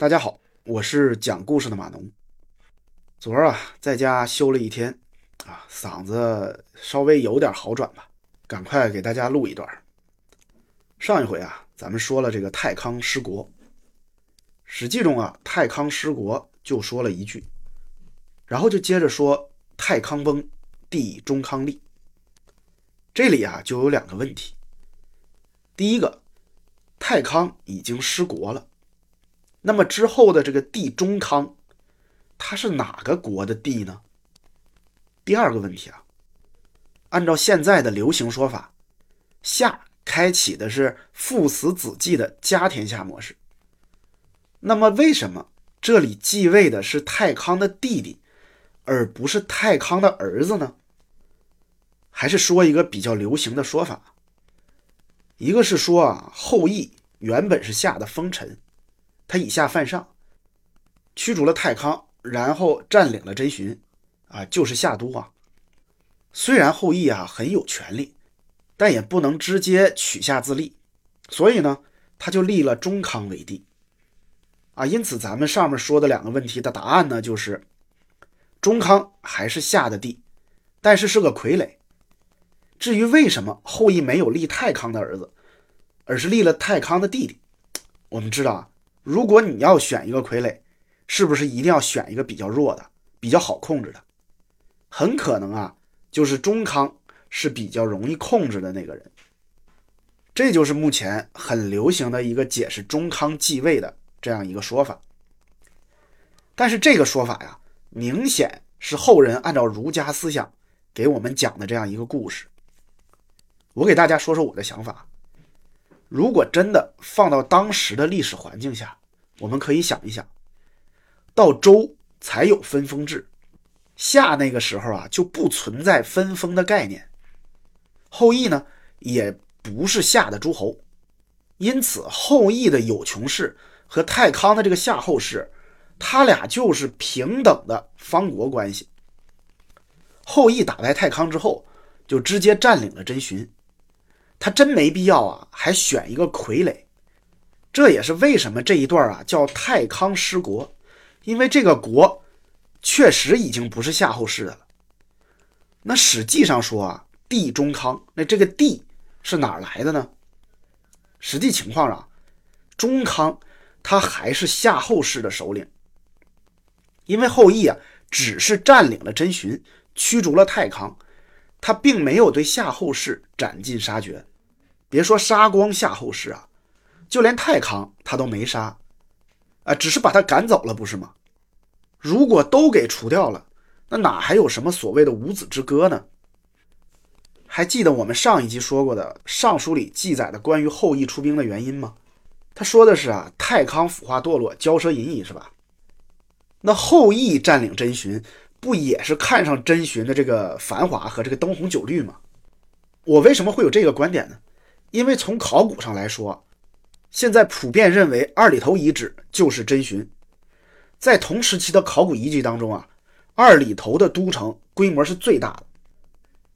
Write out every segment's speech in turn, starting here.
大家好，我是讲故事的马农。昨儿啊，在家休了一天，啊，嗓子稍微有点好转吧，赶快给大家录一段。上一回啊，咱们说了这个太康失国，《史记》中啊，太康失国就说了一句，然后就接着说太康崩，帝中康立。这里啊，就有两个问题。第一个，太康已经失国了。那么之后的这个帝中康，他是哪个国的帝呢？第二个问题啊，按照现在的流行说法，夏开启的是父死子继的家天下模式。那么为什么这里继位的是太康的弟弟，而不是太康的儿子呢？还是说一个比较流行的说法，一个是说啊，后羿原本是夏的封臣。他以下犯上，驱逐了太康，然后占领了真寻，啊，就是夏都啊。虽然后羿啊很有权力，但也不能直接取下自立，所以呢，他就立了中康为帝。啊，因此咱们上面说的两个问题的答案呢，就是中康还是夏的帝，但是是个傀儡。至于为什么后羿没有立太康的儿子，而是立了太康的弟弟，我们知道啊。如果你要选一个傀儡，是不是一定要选一个比较弱的、比较好控制的？很可能啊，就是中康是比较容易控制的那个人。这就是目前很流行的一个解释中康继位的这样一个说法。但是这个说法呀，明显是后人按照儒家思想给我们讲的这样一个故事。我给大家说说我的想法。如果真的放到当时的历史环境下，我们可以想一想，到周才有分封制，夏那个时候啊就不存在分封的概念。后羿呢也不是夏的诸侯，因此后羿的有穷氏和太康的这个夏后氏，他俩就是平等的方国关系。后羿打败太康之后，就直接占领了真寻。他真没必要啊，还选一个傀儡，这也是为什么这一段啊叫太康失国，因为这个国确实已经不是夏后氏的了。那史记上说啊，帝中康，那这个帝是哪来的呢？实际情况啊，中康他还是夏后氏的首领，因为后羿啊只是占领了真寻，驱逐了太康，他并没有对夏后氏斩尽杀绝。别说杀光夏后氏啊，就连太康他都没杀，啊，只是把他赶走了，不是吗？如果都给除掉了，那哪还有什么所谓的五子之歌呢？还记得我们上一集说过的《尚书》里记载的关于后羿出兵的原因吗？他说的是啊，太康腐化堕落，骄奢淫逸，是吧？那后羿占领真寻，不也是看上真寻的这个繁华和这个灯红酒绿吗？我为什么会有这个观点呢？因为从考古上来说，现在普遍认为二里头遗址就是真寻。在同时期的考古遗迹当中啊，二里头的都城规模是最大的，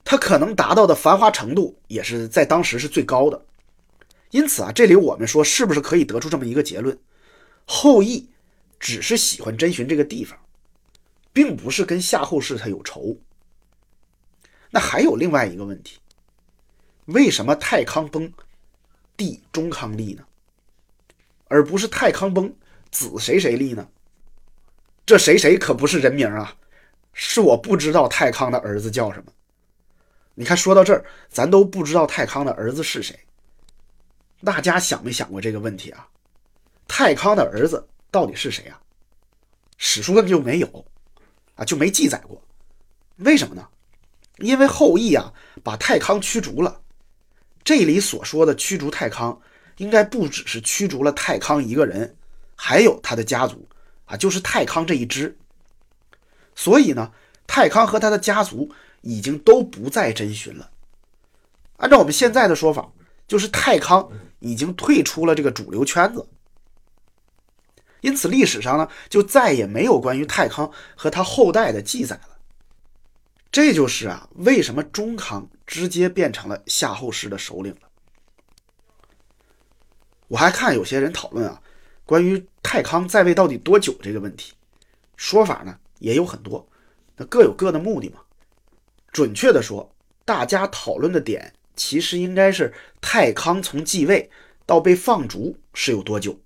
它可能达到的繁华程度也是在当时是最高的。因此啊，这里我们说是不是可以得出这么一个结论：后羿只是喜欢真寻这个地方，并不是跟夏后氏他有仇。那还有另外一个问题。为什么太康崩，帝中康立呢？而不是太康崩，子谁谁立呢？这谁谁可不是人名啊，是我不知道太康的儿子叫什么。你看，说到这儿，咱都不知道太康的儿子是谁。大家想没想过这个问题啊？太康的儿子到底是谁啊？史书上就没有啊，就没记载过。为什么呢？因为后羿啊，把太康驱逐了。这里所说的驱逐太康，应该不只是驱逐了太康一个人，还有他的家族啊，就是太康这一支。所以呢，太康和他的家族已经都不再真寻了。按照我们现在的说法，就是太康已经退出了这个主流圈子。因此，历史上呢，就再也没有关于太康和他后代的记载了。这就是啊，为什么中康直接变成了夏后氏的首领了？我还看有些人讨论啊，关于太康在位到底多久这个问题，说法呢也有很多，那各有各的目的嘛。准确的说，大家讨论的点其实应该是太康从继位到被放逐是有多久，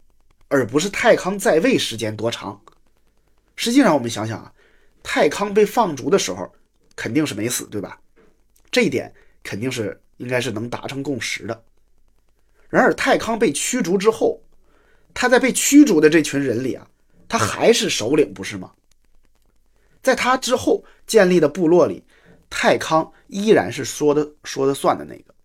而不是太康在位时间多长。实际上，我们想想啊，太康被放逐的时候肯定是没死，对吧？这一点肯定是应该是能达成共识的。然而，太康被驱逐之后，他在被驱逐的这群人里啊，他还是首领，不是吗？在他之后建立的部落里。太康依然是说的说的算的那个，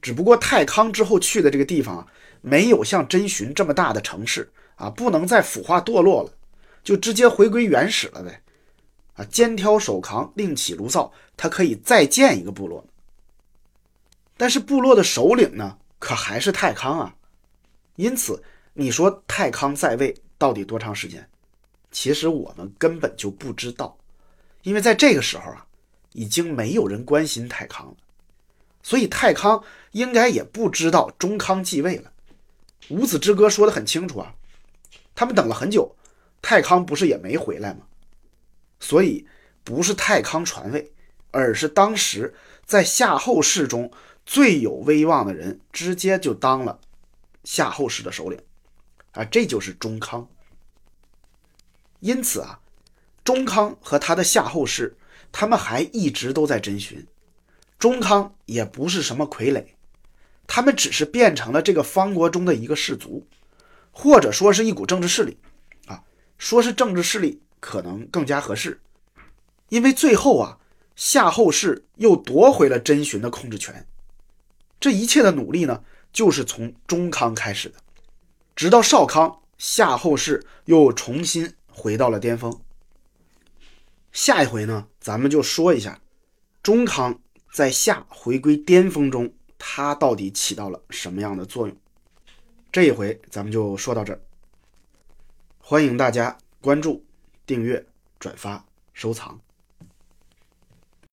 只不过太康之后去的这个地方啊，没有像真寻这么大的城市啊，不能再腐化堕落了，就直接回归原始了呗。啊，肩挑手扛，另起炉灶，他可以再建一个部落。但是部落的首领呢，可还是太康啊。因此，你说太康在位到底多长时间？其实我们根本就不知道，因为在这个时候啊。已经没有人关心太康了，所以太康应该也不知道中康继位了。五子之歌说的很清楚啊，他们等了很久，太康不是也没回来吗？所以不是太康传位，而是当时在夏后氏中最有威望的人直接就当了夏后氏的首领啊，这就是中康。因此啊，中康和他的夏后氏。他们还一直都在侦询，中康也不是什么傀儡，他们只是变成了这个方国中的一个氏族，或者说是一股政治势力，啊，说是政治势力可能更加合适，因为最后啊，夏后氏又夺回了侦巡的控制权，这一切的努力呢，就是从中康开始的，直到少康，夏后氏又重新回到了巅峰。下一回呢，咱们就说一下中康在下回归巅峰中，它到底起到了什么样的作用。这一回咱们就说到这儿，欢迎大家关注、订阅、转发、收藏。